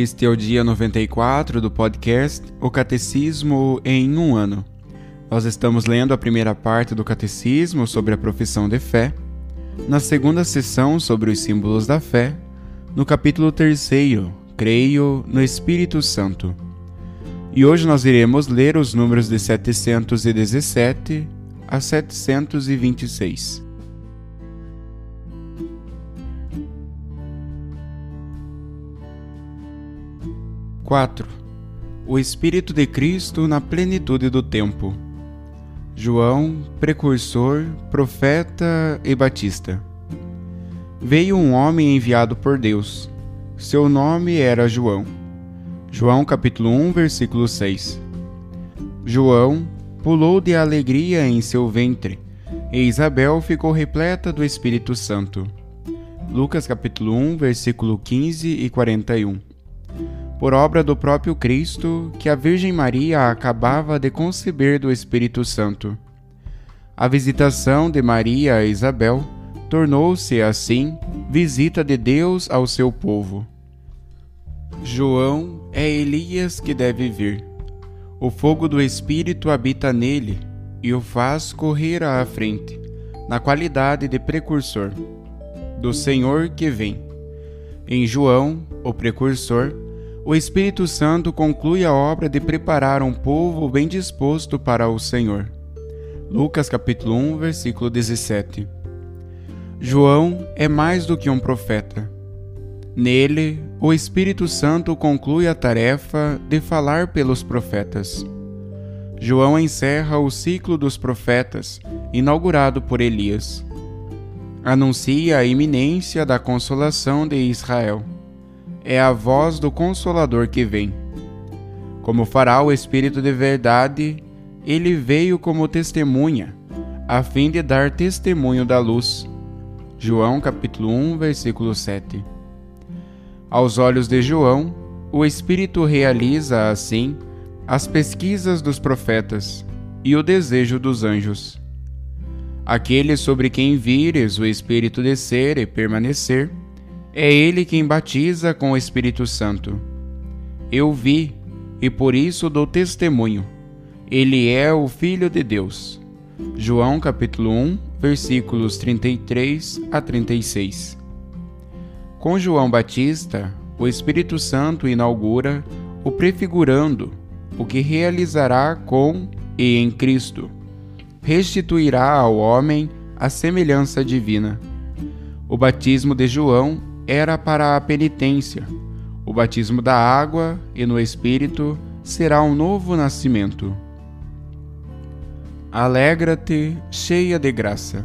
Este é o dia 94 do podcast O Catecismo em um ano. Nós estamos lendo a primeira parte do Catecismo sobre a profissão de fé, na segunda sessão sobre os símbolos da fé, no capítulo 3, Creio no Espírito Santo. E hoje nós iremos ler os números de 717 a 726. 4. O Espírito de Cristo na plenitude do tempo. João, precursor, profeta e batista. Veio um homem enviado por Deus. Seu nome era João. João capítulo 1, versículo 6. João pulou de alegria em seu ventre, e Isabel ficou repleta do Espírito Santo. Lucas capítulo 1, versículo 15 e 41 por obra do próprio Cristo, que a Virgem Maria acabava de conceber do Espírito Santo. A visitação de Maria a Isabel tornou-se, assim, visita de Deus ao seu povo. João é Elias que deve vir. O fogo do Espírito habita nele e o faz correr à frente, na qualidade de precursor, do Senhor que vem. Em João, o precursor, o Espírito Santo conclui a obra de preparar um povo bem disposto para o Senhor. Lucas capítulo 1, versículo 17. João é mais do que um profeta. Nele, o Espírito Santo conclui a tarefa de falar pelos profetas. João encerra o ciclo dos profetas, inaugurado por Elias. Anuncia a iminência da consolação de Israel é a voz do Consolador que vem. Como fará o Espírito de verdade, ele veio como testemunha, a fim de dar testemunho da luz. João capítulo 1, versículo 7. Aos olhos de João, o Espírito realiza assim as pesquisas dos profetas e o desejo dos anjos. Aquele sobre quem vires o Espírito descer e permanecer, é Ele quem batiza com o Espírito Santo. Eu vi e por isso dou testemunho. Ele é o Filho de Deus. João capítulo 1, versículos 33 a 36. Com João Batista, o Espírito Santo inaugura o prefigurando o que realizará com e em Cristo. Restituirá ao homem a semelhança divina. O batismo de João era para a penitência. O batismo da água e no Espírito será um novo nascimento. Alegra-te, cheia de graça.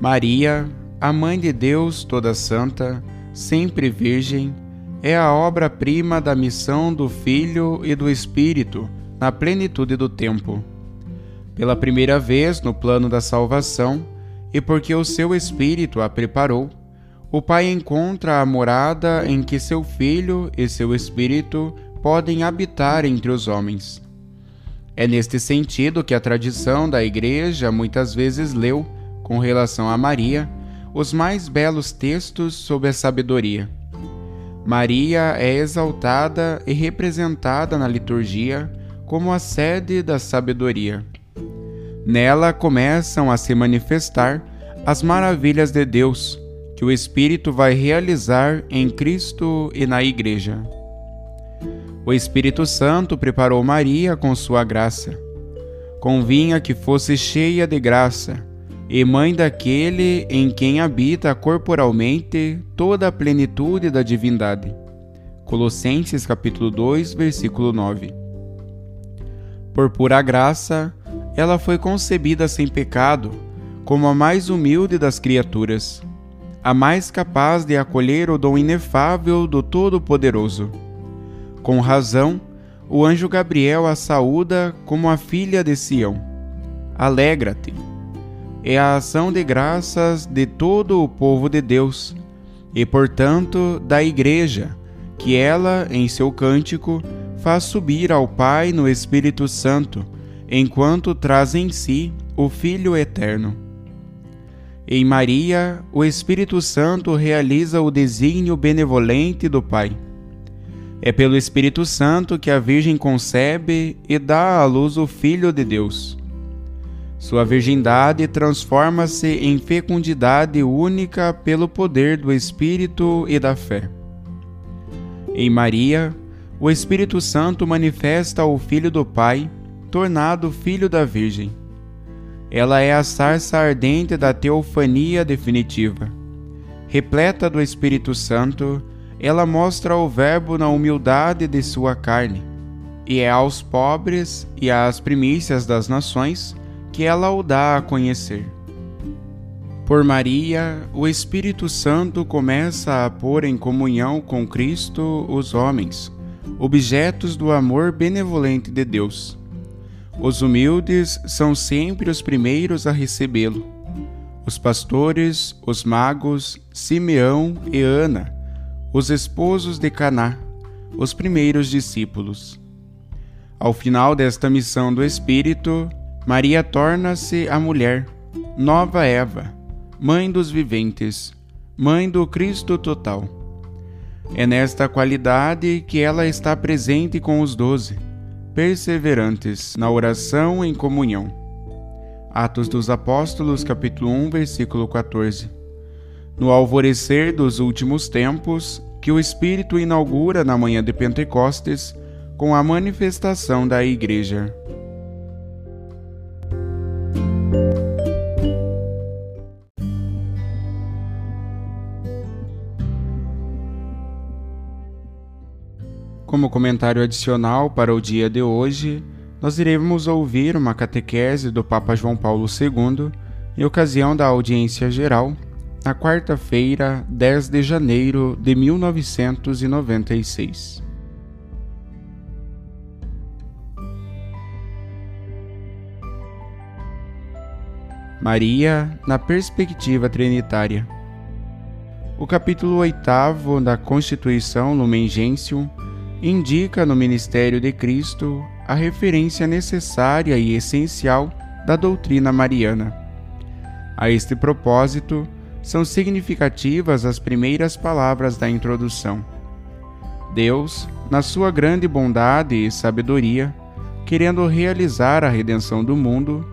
Maria, a Mãe de Deus toda santa, sempre Virgem, é a obra-prima da missão do Filho e do Espírito na plenitude do tempo. Pela primeira vez no plano da salvação, e porque o seu Espírito a preparou, o Pai encontra a morada em que seu Filho e seu Espírito podem habitar entre os homens. É neste sentido que a tradição da Igreja muitas vezes leu, com relação a Maria, os mais belos textos sobre a sabedoria. Maria é exaltada e representada na liturgia como a sede da sabedoria. Nela começam a se manifestar as maravilhas de Deus que o Espírito vai realizar em Cristo e na Igreja. O Espírito Santo preparou Maria com sua graça. Convinha que fosse cheia de graça e mãe daquele em quem habita corporalmente toda a plenitude da divindade. Colossenses capítulo 2, versículo 9. Por pura graça, ela foi concebida sem pecado, como a mais humilde das criaturas a mais capaz de acolher o dom inefável do Todo-Poderoso. Com razão, o anjo Gabriel a saúda como a filha de Sião. Alegra-te. É a ação de graças de todo o povo de Deus, e portanto da Igreja, que ela, em seu cântico, faz subir ao Pai no Espírito Santo, enquanto traz em si o Filho Eterno. Em Maria, o Espírito Santo realiza o desígnio benevolente do Pai. É pelo Espírito Santo que a Virgem concebe e dá à luz o Filho de Deus. Sua virgindade transforma-se em fecundidade única pelo poder do Espírito e da fé. Em Maria, o Espírito Santo manifesta o Filho do Pai, tornado Filho da Virgem ela é a sarça ardente da teofania definitiva. Repleta do Espírito Santo, ela mostra o Verbo na humildade de sua carne, e é aos pobres e às primícias das nações que ela o dá a conhecer. Por Maria, o Espírito Santo começa a pôr em comunhão com Cristo os homens, objetos do amor benevolente de Deus os humildes são sempre os primeiros a recebê-lo. Os pastores, os magos, Simeão e Ana, os esposos de Caná, os primeiros discípulos. Ao final desta missão do Espírito, Maria torna-se a mulher, nova Eva, mãe dos viventes, mãe do Cristo total. É nesta qualidade que ela está presente com os doze perseverantes na oração em comunhão. Atos dos Apóstolos, capítulo 1, versículo 14. No alvorecer dos últimos tempos, que o Espírito inaugura na manhã de Pentecostes com a manifestação da Igreja. Como comentário adicional para o dia de hoje, nós iremos ouvir uma catequese do Papa João Paulo II em ocasião da audiência geral, na quarta-feira, 10 de janeiro de 1996. Maria na perspectiva trinitária. O capítulo 8 da Constituição Lumen Gentium indica no ministério de Cristo a referência necessária e essencial da doutrina mariana. A este propósito, são significativas as primeiras palavras da introdução. Deus, na sua grande bondade e sabedoria, querendo realizar a redenção do mundo,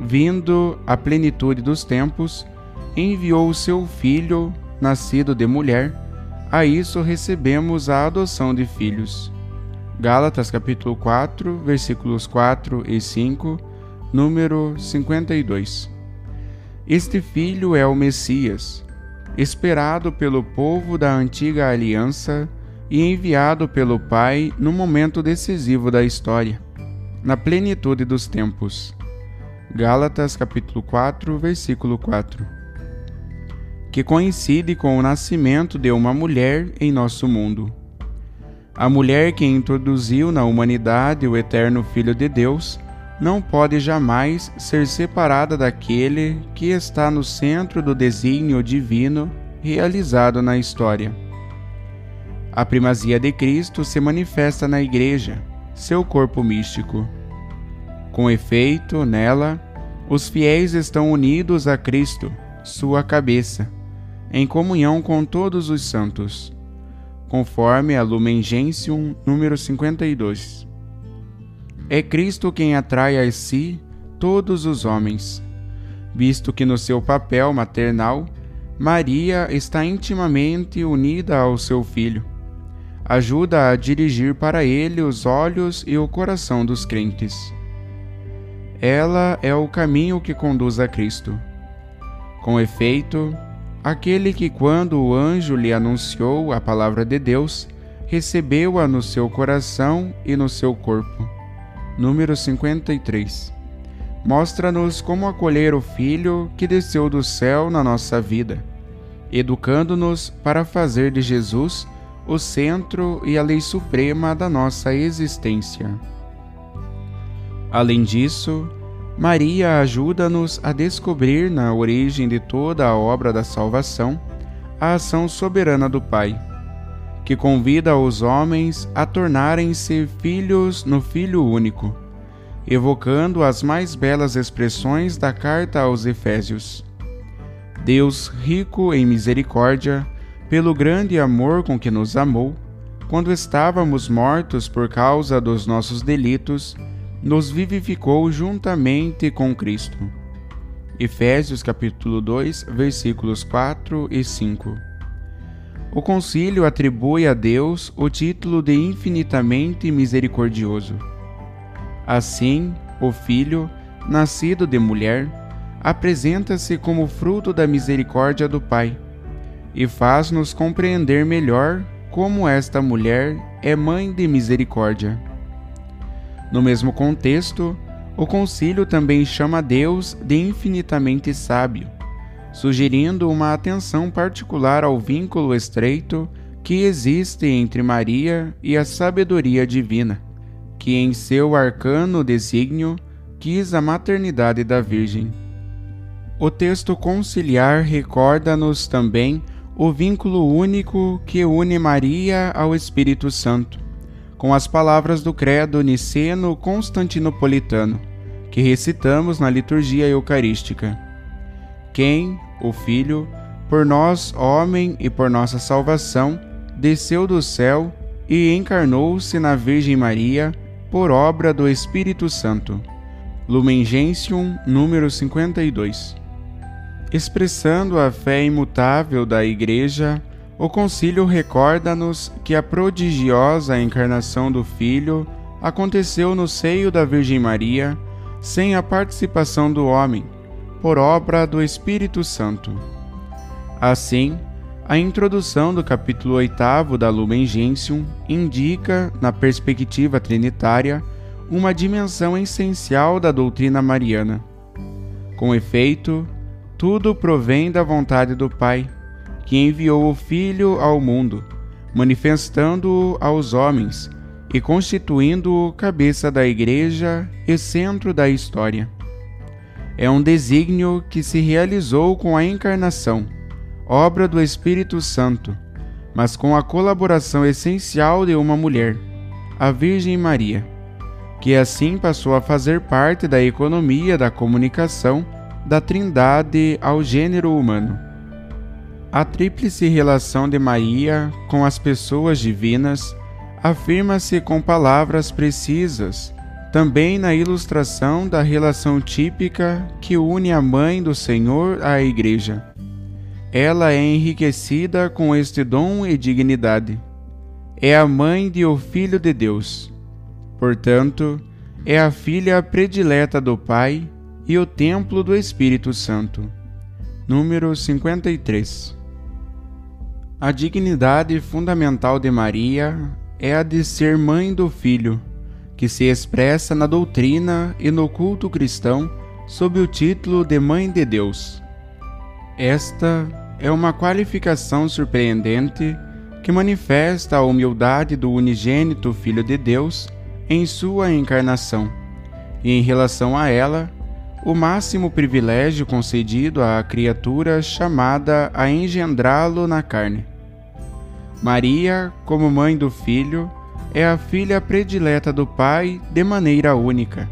vindo à plenitude dos tempos, enviou o seu Filho, nascido de mulher, a isso recebemos a adoção de filhos. Gálatas capítulo 4, versículos 4 e 5, número 52. Este filho é o Messias, esperado pelo povo da antiga aliança e enviado pelo Pai no momento decisivo da história, na plenitude dos tempos. Gálatas capítulo 4, versículo 4 que coincide com o nascimento de uma mulher em nosso mundo. A mulher que introduziu na humanidade o eterno Filho de Deus não pode jamais ser separada daquele que está no centro do desígnio divino realizado na história. A primazia de Cristo se manifesta na Igreja, seu corpo místico. Com efeito, nela, os fiéis estão unidos a Cristo, sua cabeça em comunhão com todos os santos, conforme a Lumen Gentium número 52. É Cristo quem atrai a si todos os homens, visto que no seu papel maternal, Maria está intimamente unida ao seu filho. Ajuda a dirigir para ele os olhos e o coração dos crentes. Ela é o caminho que conduz a Cristo. Com efeito, aquele que, quando o anjo lhe anunciou a palavra de Deus, recebeu-a no seu coração e no seu corpo. Número 53. Mostra-nos como acolher o Filho que desceu do céu na nossa vida, educando-nos para fazer de Jesus o centro e a lei suprema da nossa existência. Além disso, Maria ajuda-nos a descobrir na origem de toda a obra da salvação a ação soberana do Pai, que convida os homens a tornarem-se filhos no Filho único, evocando as mais belas expressões da carta aos Efésios. Deus, rico em misericórdia, pelo grande amor com que nos amou, quando estávamos mortos por causa dos nossos delitos, nos vivificou juntamente com Cristo. Efésios capítulo 2, versículos 4 e 5. O concílio atribui a Deus o título de infinitamente misericordioso. Assim, o Filho, nascido de mulher, apresenta-se como fruto da misericórdia do Pai e faz-nos compreender melhor como esta mulher é mãe de misericórdia. No mesmo contexto, o concílio também chama Deus de infinitamente sábio, sugerindo uma atenção particular ao vínculo estreito que existe entre Maria e a sabedoria divina, que em seu arcano desígnio quis a maternidade da Virgem. O texto conciliar recorda-nos também o vínculo único que une Maria ao Espírito Santo com as palavras do credo niceno constantinopolitano, que recitamos na liturgia eucarística. Quem, o Filho, por nós, homem e por nossa salvação, desceu do céu e encarnou-se na Virgem Maria por obra do Espírito Santo. Lumen Gentium, número 52. Expressando a fé imutável da Igreja, o concílio recorda-nos que a prodigiosa encarnação do Filho aconteceu no seio da Virgem Maria, sem a participação do homem, por obra do Espírito Santo. Assim, a introdução do capítulo 8 da Lumen Gentium indica, na perspectiva trinitária, uma dimensão essencial da doutrina mariana. Com efeito, tudo provém da vontade do Pai que enviou o Filho ao mundo, manifestando-o aos homens e constituindo-o cabeça da Igreja e centro da história. É um desígnio que se realizou com a encarnação, obra do Espírito Santo, mas com a colaboração essencial de uma mulher, a Virgem Maria, que assim passou a fazer parte da economia da comunicação da Trindade ao gênero humano. A tríplice relação de Maria com as pessoas divinas afirma-se com palavras precisas, também na ilustração da relação típica que une a Mãe do Senhor à Igreja. Ela é enriquecida com este dom e dignidade. É a mãe de o Filho de Deus. Portanto, é a filha predileta do Pai e o templo do Espírito Santo. Número 53 a dignidade fundamental de Maria é a de ser mãe do Filho, que se expressa na doutrina e no culto cristão sob o título de Mãe de Deus. Esta é uma qualificação surpreendente que manifesta a humildade do unigênito Filho de Deus em sua encarnação, e em relação a ela, o máximo privilégio concedido à criatura chamada a engendrá-lo na carne. Maria, como mãe do Filho, é a filha predileta do Pai de maneira única.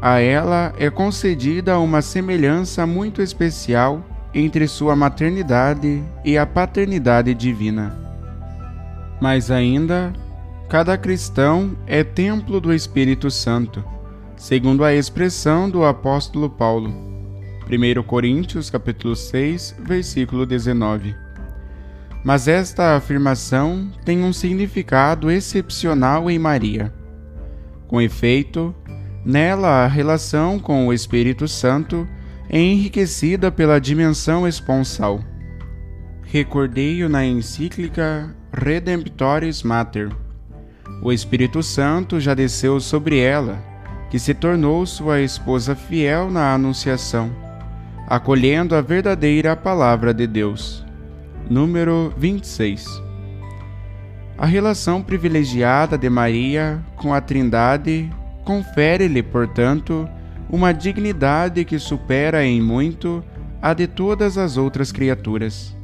A ela é concedida uma semelhança muito especial entre sua maternidade e a paternidade divina. Mas ainda, cada cristão é templo do Espírito Santo, segundo a expressão do apóstolo Paulo. 1 Coríntios capítulo 6, versículo 19. Mas esta afirmação tem um significado excepcional em Maria. Com efeito, nela a relação com o Espírito Santo é enriquecida pela dimensão esponsal. Recordei-o na encíclica Redemptoris Mater. O Espírito Santo já desceu sobre ela, que se tornou sua esposa fiel na Anunciação, acolhendo a verdadeira palavra de Deus. Número 26. A relação privilegiada de Maria com a Trindade confere-lhe, portanto, uma dignidade que supera em muito a de todas as outras criaturas.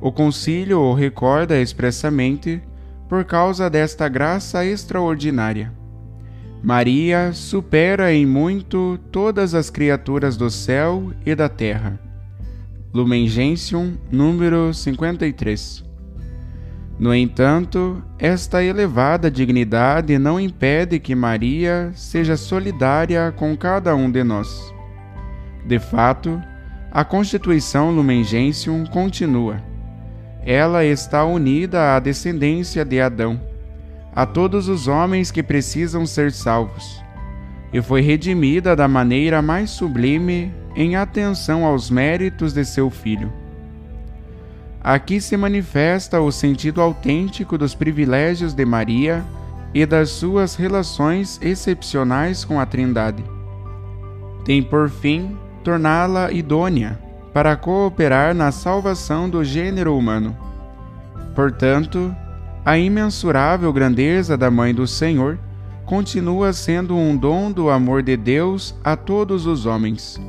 O concílio o recorda expressamente por causa desta graça extraordinária. Maria supera em muito todas as criaturas do céu e da terra. Lumen Gentium, número 53. No entanto, esta elevada dignidade não impede que Maria seja solidária com cada um de nós. De fato, a constituição Lumen Gentium continua ela está unida à descendência de Adão, a todos os homens que precisam ser salvos, e foi redimida da maneira mais sublime em atenção aos méritos de seu Filho. Aqui se manifesta o sentido autêntico dos privilégios de Maria e das suas relações excepcionais com a Trindade. Tem por fim torná-la idônea para cooperar na salvação do gênero humano. Portanto, a imensurável grandeza da Mãe do Senhor continua sendo um dom do amor de Deus a todos os homens,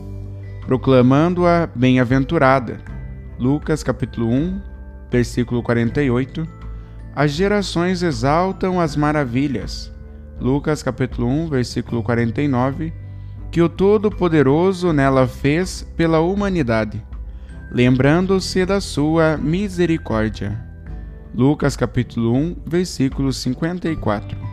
proclamando-a bem-aventurada. Lucas capítulo 1, versículo 48. As gerações exaltam as maravilhas. Lucas capítulo 1, versículo 49 que o Todo-Poderoso nela fez pela humanidade, lembrando-se da sua misericórdia. Lucas capítulo 1, versículo 54.